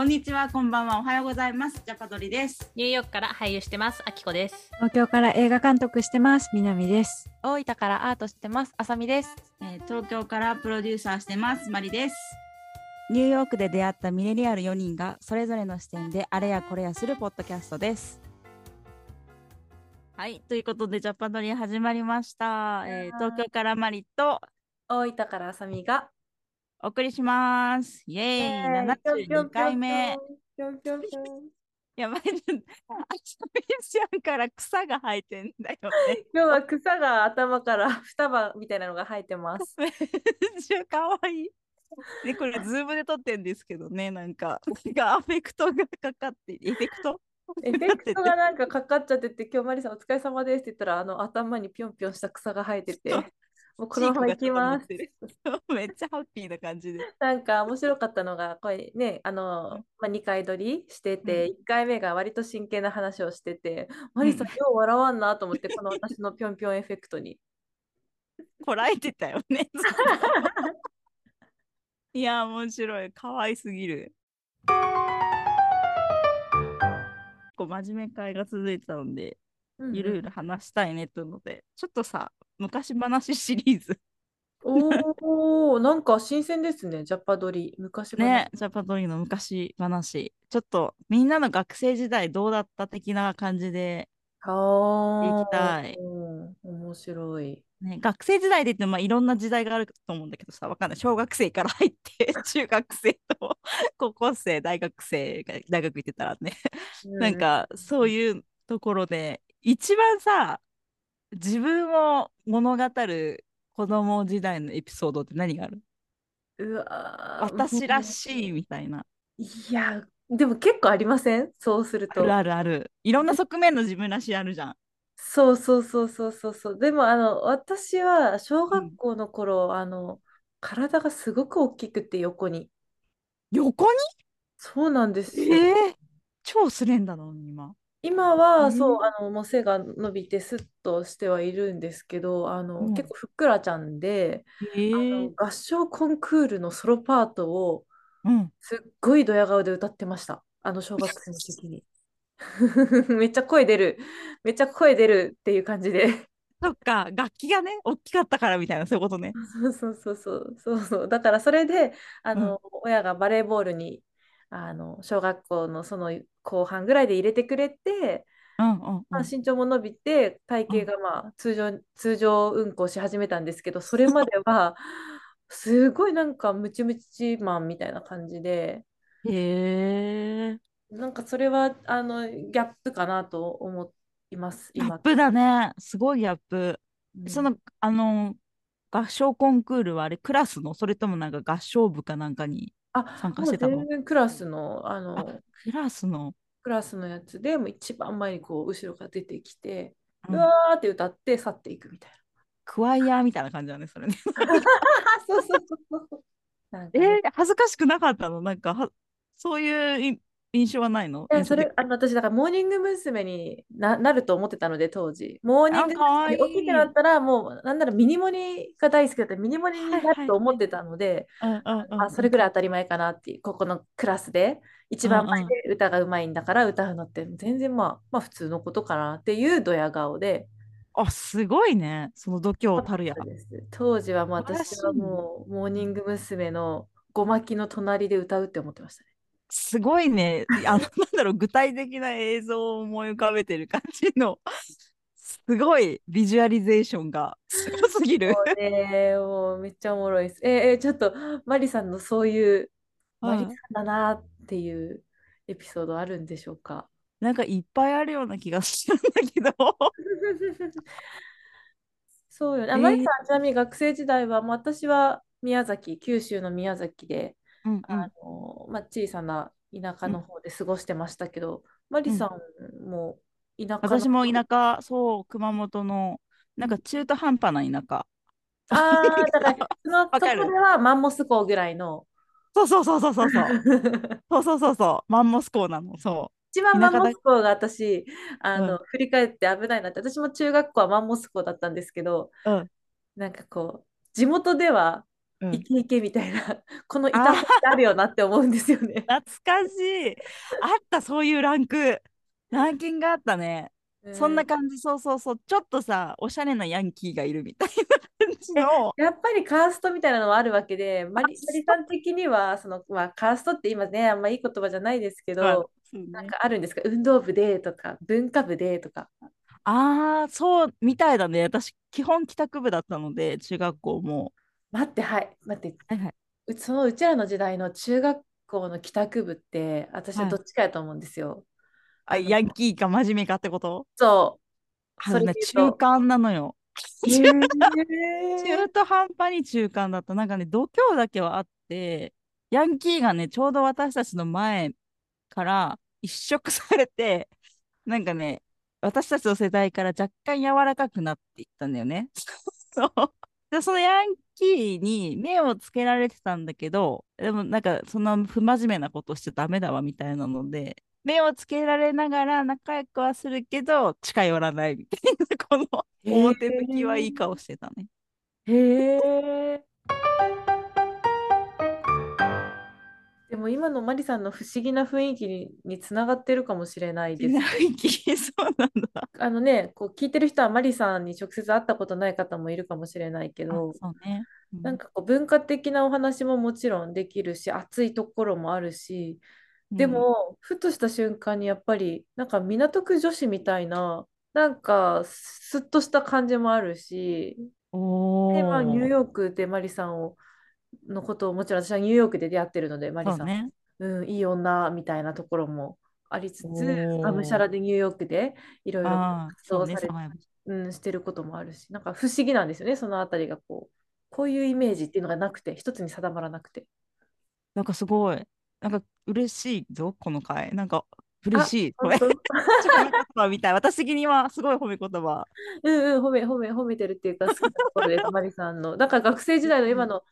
こんにちは、こんばんは、おはようございます。ジャパドリです。ニューヨークから俳優してます。あきこです。東京から映画監督してます。南です。大分からアートしてます。あさみです。えー東京からプロデューサーしてます。マリです。ニューヨークで出会ったミレニアル4人がそれぞれの視点であれやこれやするポッドキャストです。はい、ということでジャパドリ始まりました。えー東京からマリと大分からあさみが。お送りします。イエーイ、72回目。やばい、あさみちゃんから草が生えてんだよね。今日は草が頭から双葉みたいなのが生えてます。めっちゃかわいい。で、これ、ズームで撮ってんですけどね、なんか、なんかアフェクトがかかって、エフェクトエフェクトがなんかかかっちゃってて、今日マリさんお疲れ様ですって言ったら、あの頭にぴょんぴょんした草が生えてて、もうこのまま行きます。めっちゃハッピーな感じで。なんか面白かったのが、これね、あの、まあ、2回撮りしてて、1回目が割と真剣な話をしてて、マリさん、よう笑わんなと思って、この私のぴょんぴょんエフェクトに。こらえてたよね。いや、面白い。可愛すぎる。こう真面目会が続いてたので、うんうんゆるゆる話したいねというので、ちょっとさ、昔話シリーズ。おお、なんか新鮮ですね、ジャパドリ。昔話ね、ジャパドリの昔話。ちょっとみんなの学生時代どうだった的な感じで、は行きたいうん面白い。ね、学生時代で言ってもまあいろんな時代があると思うんだけどさ、わかんない。小学生から入って、中学生と高校生、大学生が大学行ってたらね、なんかそういうところで、一番さ、自分を物語る子供時代のエピソードって何がある？うわー私らしいみたいな。いや、でも結構ありません？そうすると。あるあるある。いろんな側面の自分らしいあるじゃん。そうそうそうそうそうそう。でもあの私は小学校の頃、あの体がすごく大きくて横に。横そうなんですによ。えー、超スレンダーなのに今。今は、うんそうあのもう背が伸びてスッとしてはいるんですけど、あの、うん結構ふっくらちゃんで、えあのー、合唱コンクールのソロパートをうん。すっごいドヤ顔で歌ってました。あの小学生の時に。めっちゃ声出る。めっちゃ声出るっていう感じで。そっか、楽器がね、大きかったからみたいな、そういうことね。そうそうそうそうそうそう。だからそれで、あの、親がバレーボールに、あの、小学校のその後半ぐらいで入れてくれて、うんうんうんまあ、身長も伸びて、体型がまあ通常、通常運行し始めたんですけど、それまでは、すごいなんかムチムチマンみたいな感じで、へえ。なんかそれはあのギャップかなと思います、今。ギャップだね。すごいギャップ。うんその、あの、合唱コンクールはあれ、クラスの、それともなんか合唱部かなんかにあ、参加してたの？全然クラスの、ああの、クラスの？クラスのやつでもう一番前にこう後ろから出てきて、ううんわーって歌って去っていくみたいクワイヤーみたいな感じだね、それね。な。そうそうそうそう。なんかえねー、恥ずかしくなかったの？なんかは、そういうい印象はないの？いやそれあの私だからモーニング娘。にな、なると思ってたので当時モーニング娘。大きくなったらもうなんならミニモニが大好きだったらミニモニになると思ってたので、あそれぐらい当たり前かなっていうここのクラスで一番前で歌がうまいんだから歌うのって全然まあ、まあ普通のことかなっていうドヤ顔であ、すごいね。その度胸たるや。当時はもう私はもうモーニング娘。のごまきの隣で歌うって思ってましたね。すごいね。あの、なんだろう、具体的な映像を思い浮かべてる感じの、すごいビジュアリゼーションがすごすぎる。もうね、もうめっちゃおもろいです。えーえーちょっとマリさんのそういうマリさんだなっていうエピソードあるんでしょうか？なんかいっぱいあるような気がするんだけど。そうよね。あえーマリさん、ちなみに学生時代は、もう私は宮崎、九州の宮崎で、うんうんあのまあ、小さな田舎の方で過ごしてましたけど、マリさんも田舎の私も田舎、そう、熊本の、なんか中途半端な田舎。ああ、だから、その わかるそこではマンモス校ぐらいの。そうそうそうそうそうそう。そうそうそうそう。マンモス校なの。そ一番マンモス校が私、あの、う振り返って危ないなって、私も中学校はマンモス校だったんですけど、う。うん。なんかこう、地元ではうんイケイケみたいな、この板ってあるよなって思うんですよね。懐かしい。あった、そういうランク。ランキングあったね。そんな感じ、そうそうそう。ちょっとさ、おしゃれなヤンキーがいるみたいな感じの。やっぱりカーストみたいなのはあるわけで、マリ、あマリさん的には、その、まあ、カーストって今ね、あんまいい言葉じゃないですけまあど、そうねなんかあるんですか？運動部でとか、文化部でとか。ああ、そうみたいだね。私、基本帰宅部だったので、中学校も。待って、はい、待って。はいはい。うそのうちらの時代の中学校の帰宅部って、私ははいどっちかやと思うんですよ。あ、あのヤンキーか真面目かってこと？そう。それ中間なのよ。中途半端に中間だった。なんかね、度胸だけはあって、ヤンキーがね、ちょうど私たちの前から一色されて、なんかね、私たちの世代から若干柔らかくなっていったんだよね。そう。で、そのヤンキーに目をつけられてたんだけど、でもなんかそんな不真面目なことしちゃダメだわみたいなので、目をつけられながら仲良くはするけど、近寄らないみたいな、この表向きはいい顔してたね。へえ。でも今のマリさんの不思議な雰囲気に、につながってるかもしれないです。ない気そうなんだ。あのね、こう聞いてる人はマリさんに直接会ったことない方もいるかもしれないけあど、そうね。うんなんかこう文化的なお話ももちろんできるし、熱いところもあるし、で、も、ふとした瞬間にやっぱり、なんか港区女子みたいな、なんかスッとした感じもあるし、で、まあ、ニューーヨークでマリさんをのことをもちろん私はニューヨークで出会ってるので、マリさん、ね。うん、いい女みたいなところもありつつ、がむしゃらでニューヨークでいろいろ活動されサバイバルうん、してることもあるし、なんか不思議なんですよね、そのあたりがこう、こういうイメージっていうのがなくて、一つに定まらなくて。なんかすごい。なんか嬉しいぞ、この回。なんか嬉しい。これ。本褒め言葉みたい。私的にはすごい褒め言葉。当うんうん、褒め、褒め、褒めてるっていうか、好きなところです、マリさんの。だから学生時代の今の、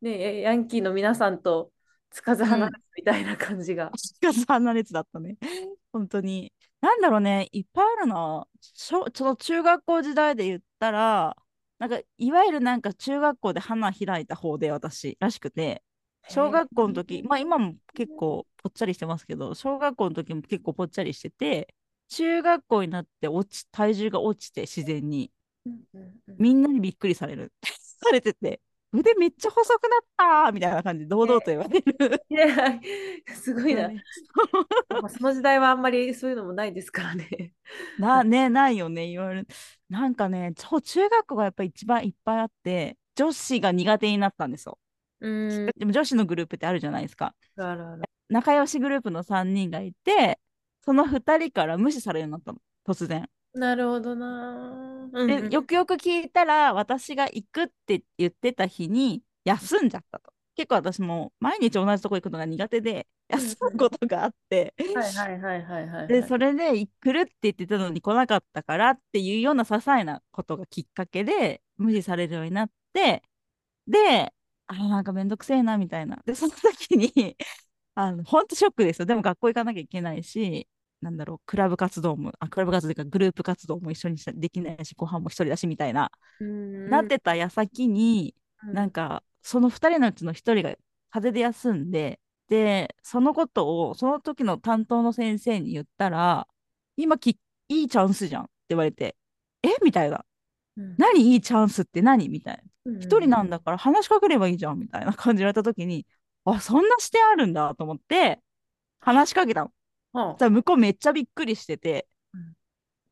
ね、ヤンキーの皆さんとつかず離れずみたいな感じが。しかし、あんな列だったね。本当に。なんだろうね、いっぱいあるな。ちょっと中学校時代で言ったら、なんかいわゆるなんか中学校で花開いた方で私らしくて、小学校の時、まあ今も結構ぽっちゃりしてますけど、小学校の時も結構ぽっちゃりしてて、中学校になって落ち体重が落ちて自然に、みんなにびっくりされる。されてて、腕めっちゃ細くなったーみたいな感じで堂々と言われる。いや、すごいな。その時代はあんまりそういうのもないですからね。な、ね、ないよね、言われる。なんかね、中学校がやっぱり一番いっぱいあって、女子が苦手になったんですよ。うん。でも女子のグループってあるじゃないですか。あらあら。仲良しグループの3人がいて、その2人から無視されるようになったの、突然。なるほどな。うんうんで、よくよく聞いたら、私が行くって言ってた日に休んじゃったと。結構私も毎日同じとこ行くのが苦手で、休むことがあって、はいはいはいはいはい。で、それで来るって言ってたのに来なかったからっていうような些細なことがきっかけで無視されるようになって、で、あ、なんかめんどくせえなみたいな。で、その時に、あの、ほんとショックですよ。でも学校行かなきゃいけないし、なんだろう、クラブ活動も、あ、クラブ活動というかグループ活動も一緒にしできないし、ご飯も一人だしみたいな、うんなってた矢先に、うんなんか、その二人のうちの一人が風邪で休んで、で、そのことを、その時の担当の先生に言ったら、今き、いいチャンスじゃんって言われて、え？みたいな。うん何？いいチャンスって何？みたいな。うん一人なんだから話しかければいいじゃんみたいな感じで言われた時に、あ、そんな視点あるんだと思って、話しかけたの。はじゃあ向こうめっちゃびっくりしてて、うん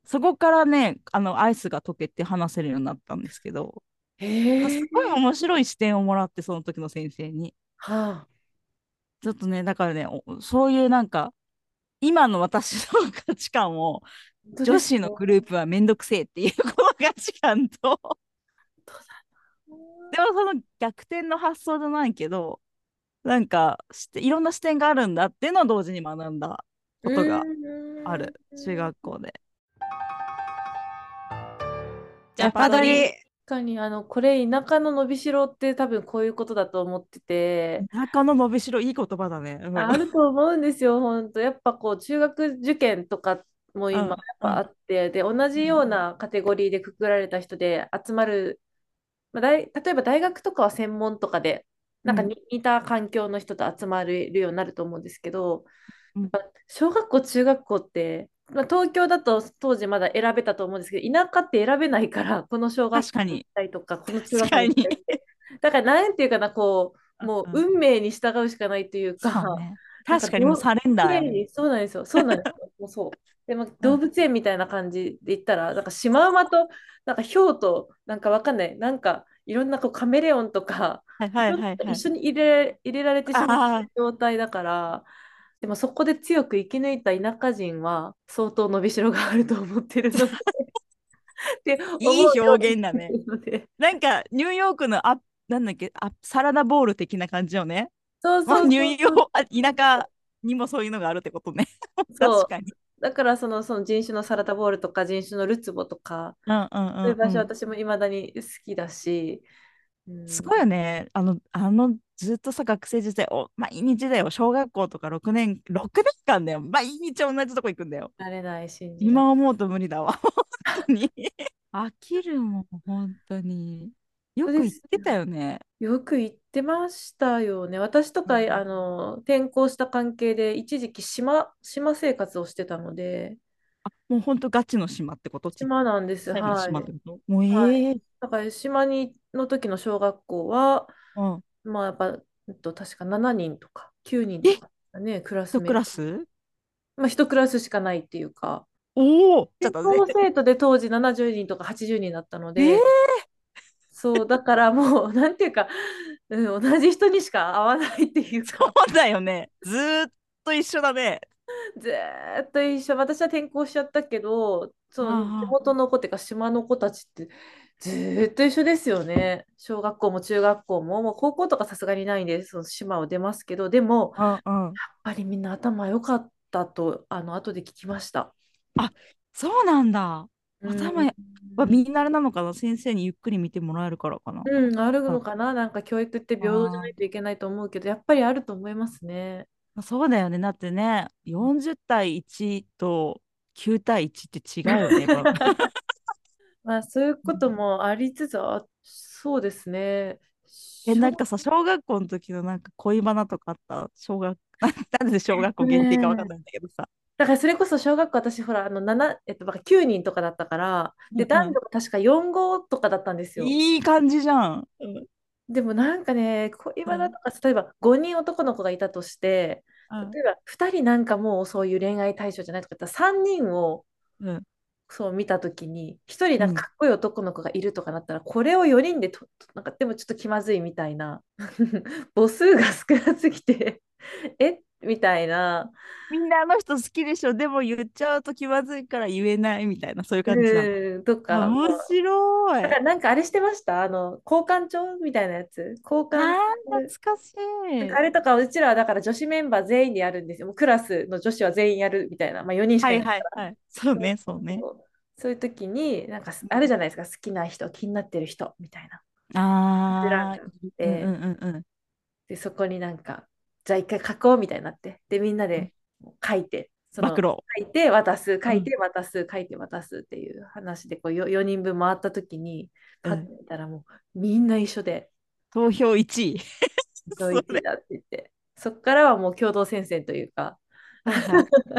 そこからね、あの、アイスが溶けて話せるようになったんですけど、あへえ。すごい面白い視点をもらって、その時の先生に。はあ。ちょっとね、だからね、おそういうなんか、今の私の価値観を、女子のグループはめんどくせえっていうこの価値観と、でもその逆転の発想じゃないけど、なんかして、いろんな視点があるんだっていうのを同時に学んだことがある、中学校で。ジャパドリ確かにあのこれ田舎の伸びしろって多分こういうことだと思ってて、中の伸びしろ、いい言葉だね。うんあると思うんですよ、本当。やっぱこう中学受験とかも今うんやっぱあって、で同じようなカテゴリーでくくられた人で集まるまあ、大例えば大学とかは専門とかで、なんかうん似た環境の人と集まれるようになると思うんですけど、うん小学校、中学校って、まあ、東京だと当時まだ選べたと思うんですけど、田舎って選べないから、この小学校に行きたいとか、この中学校に。だから、なんていうかな、こう、もううん運命に従うしかないというか、そうんか確かにもうサレンダーそうなんですよ。そうなんですよ。もうそう。でも動物園みたいな感じで言ったら、なんかシマウマと、なんかヒョウと、なんかわかんない、なんかいろんなこうカメレオンとか、はいはいはいはい。一緒に入れ、入れられてしまあう状態だから、でもそこで強く生き抜いた田舎人は相当伸びしろがあると思ってるので。っていい表現だねなんかニューヨークのあなんだっけあサラダボール的な感じよね。まあ、そうそうニューヨークあ田舎にもそういうのがあるってことね。確かに。だからそのその人種のサラダボールとか人種のルツボとか、うんうんそういう場所うんうん私もいまだに好きだし、うんすごいよね。あの、あのずっとさ、学生時代、お毎日だよ。小学校とか6年、6年間だよ。毎日同じとこ行くんだよ。慣れない信じられない今思うと無理だわ。本当に。飽きるもん、本当に。よく言ってたよね。よく行ってましたよね。私とか、うん。あの転校した関係で一時期島、島生活をしてたので、あ、もう本当ガチの島ってこと？島なんです。はい。もうええ。はいだから島にの時の小学校は、うん。まあやっぱ、えっと、確か7人とか9人とかね、クラス一クラス？まあ一クラスしかないっていうか、おおちょっとね。生徒で当時70人とか80人だったのえで、ーそう、だからもう、なんていうか、うん、同じ人にしか会わないっていうそか、うだよね。ずーっと一緒だね。ずーっと一緒、私は転校しちゃったけど、そああの地元の子っていうか、島の子たちって、ずーっと一緒ですよね。小学校も中学校も、もう高校とかさすがにないんで、その島を出ますけど、でも、やっうんうん。ぱりみんな頭良かったと、あの後で聞きました。そうなんだ。うん頭やまあみんなあれなのかな？先生にゆっくり見てもらえるからかな？うん、あるのかな？なんか教育って平等じゃないといけないと思うけど、やっぱりあると思いますね。まあそうだよね。だってね、40対1と9対1って違うよね。まあそういうこともありつつ、あそうですね。え、なんかさ、小学校の時のなんか恋バナとかあった？小学、なんで小学校限定かわかんないんだけどさ。だからそれこそ小学校私ほらあの7、えっと、なんか9人とかだったからでうんうん。男女が確か4号とかだったんですよ。いい感じじゃん。でもなんかね恋バナとか例えば5人男の子がいたとしてうん。例えば2人なんかもうそういう恋愛対象じゃないとかだったら3人をうん。そう見たときに1人なんかかっこいい男の子がいるとかなったらこれを4人でととなんかでもちょっと気まずいみたいな。母数が少なすぎて。え？みたいな。みんなあの人好きでしょ？でも言っちゃうと気まずいから言えないみたいな、そういう感じなの。うんとか。面白い。だからなんかあれしてました？あの交換帳みたいなやつ？交換あー懐かしい。あれとかうちらはだから女子メンバー全員でやるんですよもうクラスの女子は全員やるみたいな、まあ、4人しかはいいないはいはい。そうね、そうね。そういう時になんかあるじゃないですか好きな人気になってる人みたいなああ、でうんうんうんうん。でそこになんかじゃあ一回書こうみたいになってでみんなで書いてその。書いて渡す書いて渡す、書いて渡すっていう話でこう 4, 人分回った時にパッて見たらもうみんな一緒で投票1位。ドイツだって言って、そこからはもう共同戦線というか、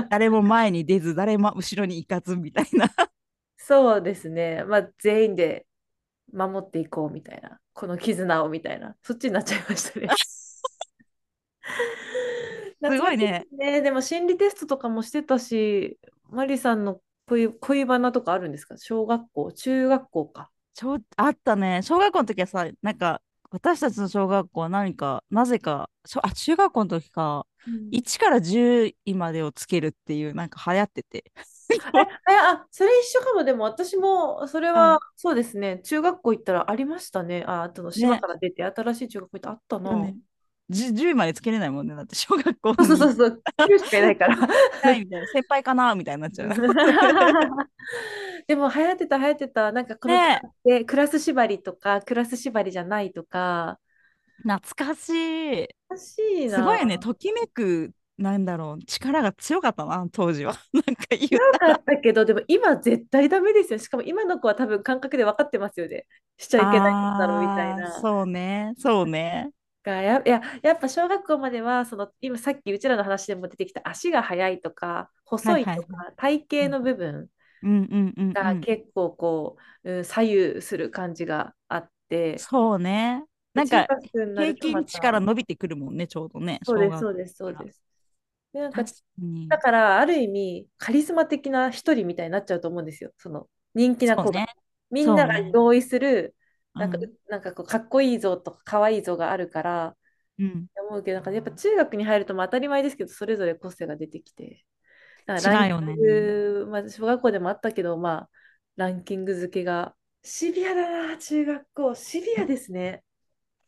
誰も前に出ず、誰も後ろに行かずみたいな。そうですね、まあ全員で守っていこうみたいな、この絆をみたいな、そっちになっちゃいましたね。すごいね。ねでも心理テストとかもしてたし、マリさんの恋、恋バナとかあるんですか？小学校、中学校か。ちょあったね。小学校の時はさ、なんか、私たちの小学校は何か、なぜか、あ、中学校の時か、1から10位までをつけるっていう、なんか流行ってて。え あ、それ一緒かも。でも私もそれはそうですね。中学校行ったらありましたね。あ、あとの島から出て新しい中学校行ってあったな。ね 10, 10位までつけれないもんね。だって小学校そうそうにそう。9しかいないから。先輩かなみたいになっちゃう。でも流行ってた流行ってた。なんかこのねでクラス縛りとかクラス縛りじゃないとか。懐かしい。欲しいな。すごいよね。ときめくなんだろう力が強かったな当時は なんか言強かったけど、でも今絶対ダメですよ。しかも今の子は多分感覚で分かってますよね。しちゃいけないことだろうみたいな。そうねそうねがや、いや、やっぱ小学校までは、その今さっきうちらの話でも出てきた足が速いとか、細いとはいはいか、体型の部分うんうんうんうん。が結構こう、うん左右する感じがあって、そうね。なんか平均値から伸びてくるもんねちょうどねそうです、そうです、そうです。で、なんかだから、ある意味、カリスマ的な一人みたいになっちゃうと思うんですよ。その人気な子が。ね。みんなが同意する、なんか、うんなんかこう、かっこいい像とか、かわいい像があるから、うん。思うけど、なんかやっぱ中学に入るとまあ当たり前ですけど、それぞれ個性が出てきて。だから違うよねランキング、まあ、小学校でもあったけど、まあ、ランキング付けがシビアだな、中学校。シビアですね。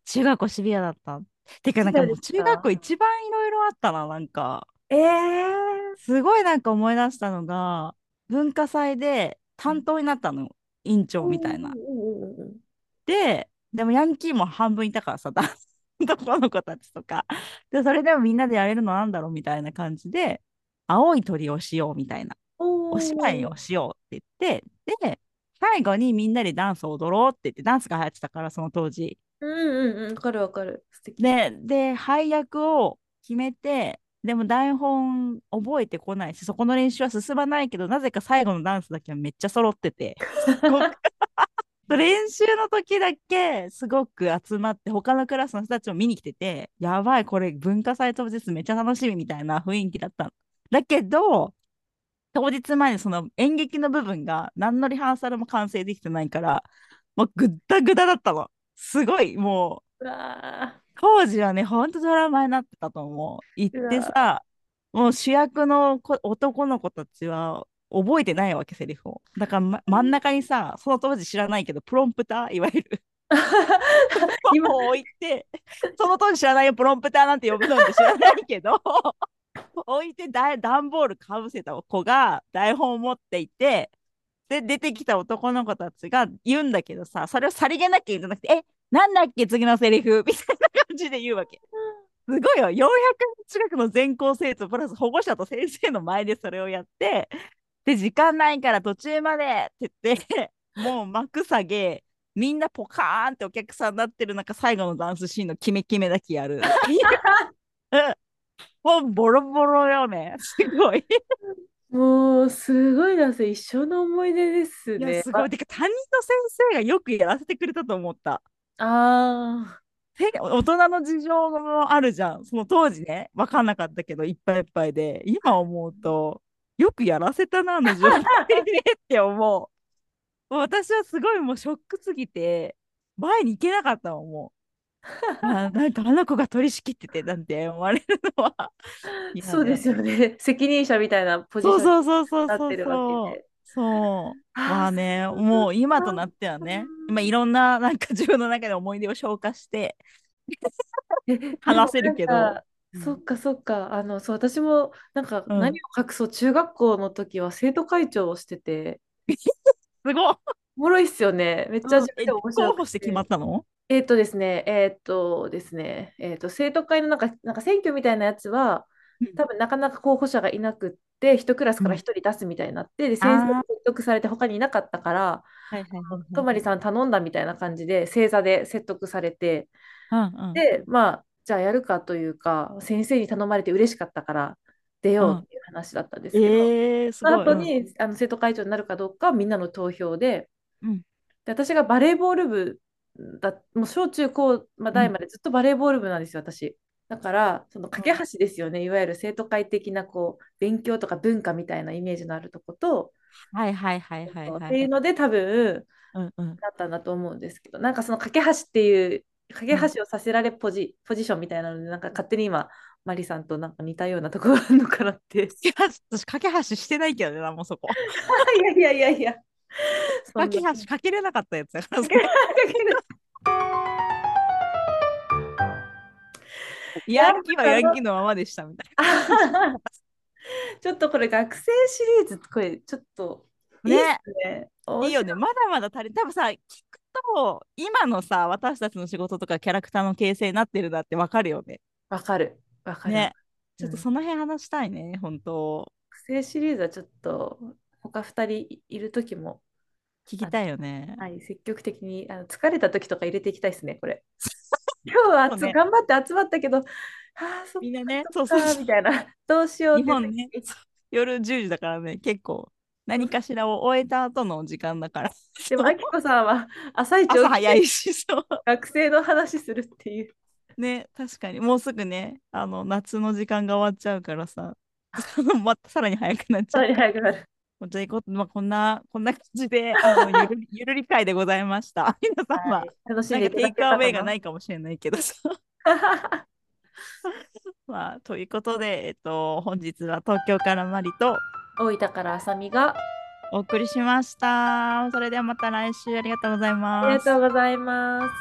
中学校シビアだった？てかなんかもう中学校一番いろいろあったななんか。ええすごいなんか思い出したのが文化祭で担当になったの委員長みたいな。うんうんうんうんででもヤンキーも半分いたからさだ 男の子たちとか。でそれでもみんなでやれるのなんだろうみたいな感じで青い鳥をしようみたいな。おお芝居をしようって言ってで最後にみんなでダンスを踊ろうって言ってダンスが流行ってたからその当時。うんうんうん、わかるわかる。素敵。でで配役を決めてでも台本覚えてこないしそこの練習は進まないけどなぜか最後のダンスだけはめっちゃ揃ってて。すごく練習の時だけすごく集まって他のクラスの人たちも見に来ててやばいこれ文化祭当日めっちゃ楽しみみたいな雰囲気だった。のだけど当日前にその演劇の部分が何のリハーサルも完成できてないからもうぐったぐだだったの。すごいもう当時はね、ほんとドラマになってたと思う。行ってうさ、もう主役の子男の子たちは覚えてないわけ、セリフを。だから、ま、真ん中にさ、その当時知らないけど、プロンプター、いわゆる、ー 今、を置いて、その当時知らないよ、プロンプターなんて呼ぶのって知らないけど、置いてだ段ボールかぶせた子が台本を持っていて、で、出てきた男の子たちが言うんだけどさ、それをさりげなく言うんじゃなくて、え、なんだっけ、次のセリフ？みたいな感じで言うわけ。すごいよ、400人近くの全校生徒プラス保護者と先生の前でそれをやって、で、時間ないから途中までって言って、もう幕下げ、みんなポカーンってお客さんになってる中、最後のダンスシーンのキメキメだけやる。うんもうボロボロよね。すごい。もう、すごいな、それ一生の思い出ですいや、ね。すごい。てか、担任の先生がよくやらせてくれたと思った。あせ大人の事情もあるじゃん。その当時ね、分かんなかったけど、いっぱいいっぱいで、今思うと、よくやらせたな、あの状態でって思う。もう私はすごいもうショックすぎて、前に行けなかったもん、もう。あなんかあの子が取り仕切っててなんて思われるのはあ、嫌そうですよね。責任者みたいなポジションそうそうそうそうそうになってるわけで。そうまあねもう今となってはね今いろんななんか自分の中で思い出を消化してえ話せるけどうん。そっかそっか。あの、そう、私もなんかうん。何を隠そう、中学校の時は生徒会長をしてて、すごい おもろいっすよね。めっちゃ自分えで面白く候補して決まったの？えっとですね、えっとですね、えっと、生徒会のなんか、なんか選挙みたいなやつは、多分なかなか候補者がいなくって、一クラスから一人出すみたいになって、で、先生にあー。説得されて他にいなかったから、はいはいはいはい。とまりさん頼んだみたいな感じで、正座で説得されて、うんうん。で、まあ、じゃあやるかというか、先生に頼まれて嬉しかったから出ようっていう話だったんですけど、えー、すごい。その後に、あの生徒会長になるかどうかはみんなの投票で、うん。で私がバレーボール部だ、もう小中高、まあ、大までずっとバレーボール部なんですよ、私。だから、その架け橋ですよね、いわゆる生徒会的なこう勉強とか文化みたいなイメージのあるとこと、はいはいはいはいはい。っていうので多分うんうん。だったんだと思うんですけど、なんかその架け橋っていう、架け橋をさせられポジ、ポジションみたいなので、なんか勝手に今、マリさんとなんか似たようなところがあるのかなって。い いや私架け橋してないけどねなもうそこ。やいやいやいや。そんな架け橋かけれなかったやつだから架け ヤンキーはヤンキーのままでしたみたい ちょっとこれ学生シリーズこれちょっといいっすね。ない。いよね。まだまだ足り多分さ聞くと今のさ私たちの仕事とかキャラクターの形成になってるなってわかるよねわかる。わかる。ねちょっとその辺話したいね、本当。学生シリーズはちょっと他2人いる時も、聞きたいよね。はい、積極的にあの疲れた時とか入れていきたいですね、これ。今日はね頑張って集まったけど、ああ、そっみんなね、そうそうみたいな、どうしようってね、夜10時だからね、結構何かしらを終えた後の時間だから。でも、あきこさんは朝一朝早いし、そう。学生の話するっていう。ね、確かに、もうすぐね、あの、夏の時間が終わっちゃうからさ、またさらに早くなっちさらにゃう。早くなる。じゃあこまあ、こんな、こんな感じで、あのゆる ゆるり会でございました。皆さんは、はい楽しんなんかテイクアウェイがなかいかもしれないけどさ。な。まあ、ということで、えっと、本日は東京からマリと大分からあさみがお送りしました。それではまた来週ありがとうございます。ありがとうございます。